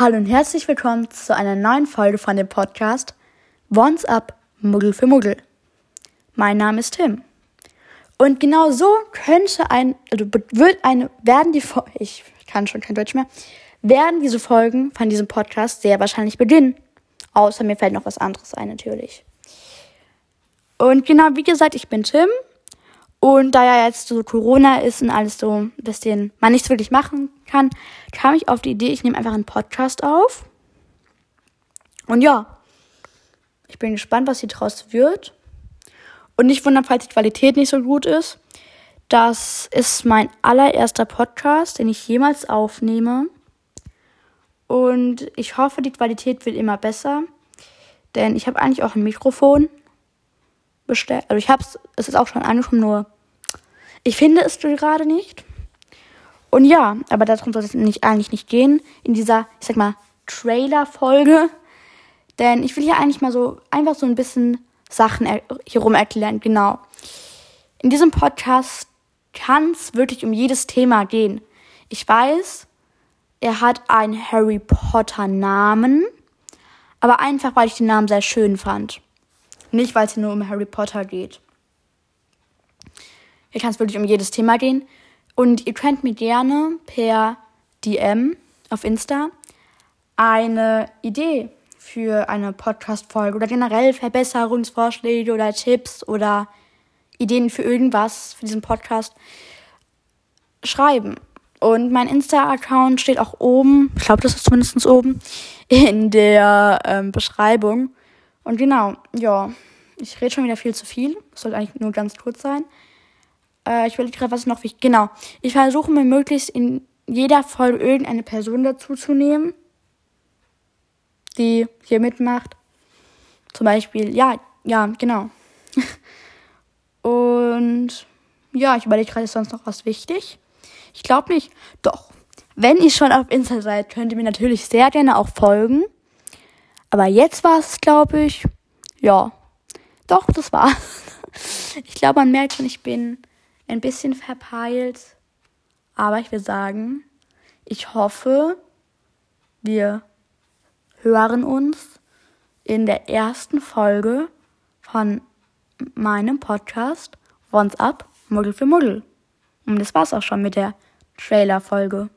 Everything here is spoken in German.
Hallo und herzlich willkommen zu einer neuen Folge von dem Podcast Once Up Muggel für Muggel. Mein Name ist Tim. Und genau so könnte ein, also wird eine, werden die, ich kann schon kein Deutsch mehr, werden diese Folgen von diesem Podcast sehr wahrscheinlich beginnen. Außer mir fällt noch was anderes ein, natürlich. Und genau, wie gesagt, ich bin Tim und da ja jetzt so Corona ist und alles so ein bisschen man nichts wirklich machen kann, kam ich auf die Idee, ich nehme einfach einen Podcast auf. Und ja, ich bin gespannt, was hier draus wird. Und nicht wundern, falls die Qualität nicht so gut ist. Das ist mein allererster Podcast, den ich jemals aufnehme. Und ich hoffe, die Qualität wird immer besser. Denn ich habe eigentlich auch ein Mikrofon bestellt. Also ich habe es, ist auch schon angekommen, nur ich finde es gerade nicht. Und ja, aber darum soll es nicht, eigentlich nicht gehen in dieser, ich sag mal, Trailer-Folge. Denn ich will hier eigentlich mal so einfach so ein bisschen Sachen er hierum erklären. Genau. In diesem Podcast kann es wirklich um jedes Thema gehen. Ich weiß, er hat einen Harry Potter Namen, aber einfach weil ich den Namen sehr schön fand. Nicht, weil es hier nur um Harry Potter geht. Hier kann es wirklich um jedes Thema gehen. Und ihr könnt mir gerne per DM auf Insta eine Idee für eine Podcast-Folge oder generell Verbesserungsvorschläge oder Tipps oder Ideen für irgendwas für diesen Podcast schreiben. Und mein Insta-Account steht auch oben, ich glaube, das ist zumindest oben, in der ähm, Beschreibung. Und genau, ja, ich rede schon wieder viel zu viel. Das soll eigentlich nur ganz kurz sein. Äh, ich überlege gerade, was noch wichtig Genau, ich versuche mir möglichst in jeder Folge irgendeine Person dazu zu nehmen, die hier mitmacht. Zum Beispiel, ja, ja, genau. Und ja, ich überlege gerade, ist sonst noch was wichtig? Ich glaube nicht. Doch. Wenn ihr schon auf Insta seid, könnt ihr mir natürlich sehr gerne auch folgen. Aber jetzt war es, glaube ich, ja. Doch, das war's. Ich glaube, man merkt schon, ich bin ein bisschen verpeilt. Aber ich will sagen, ich hoffe, wir hören uns in der ersten Folge von meinem Podcast Once Up, Muggel für Muggel. Und das war's auch schon mit der Trailer-Folge.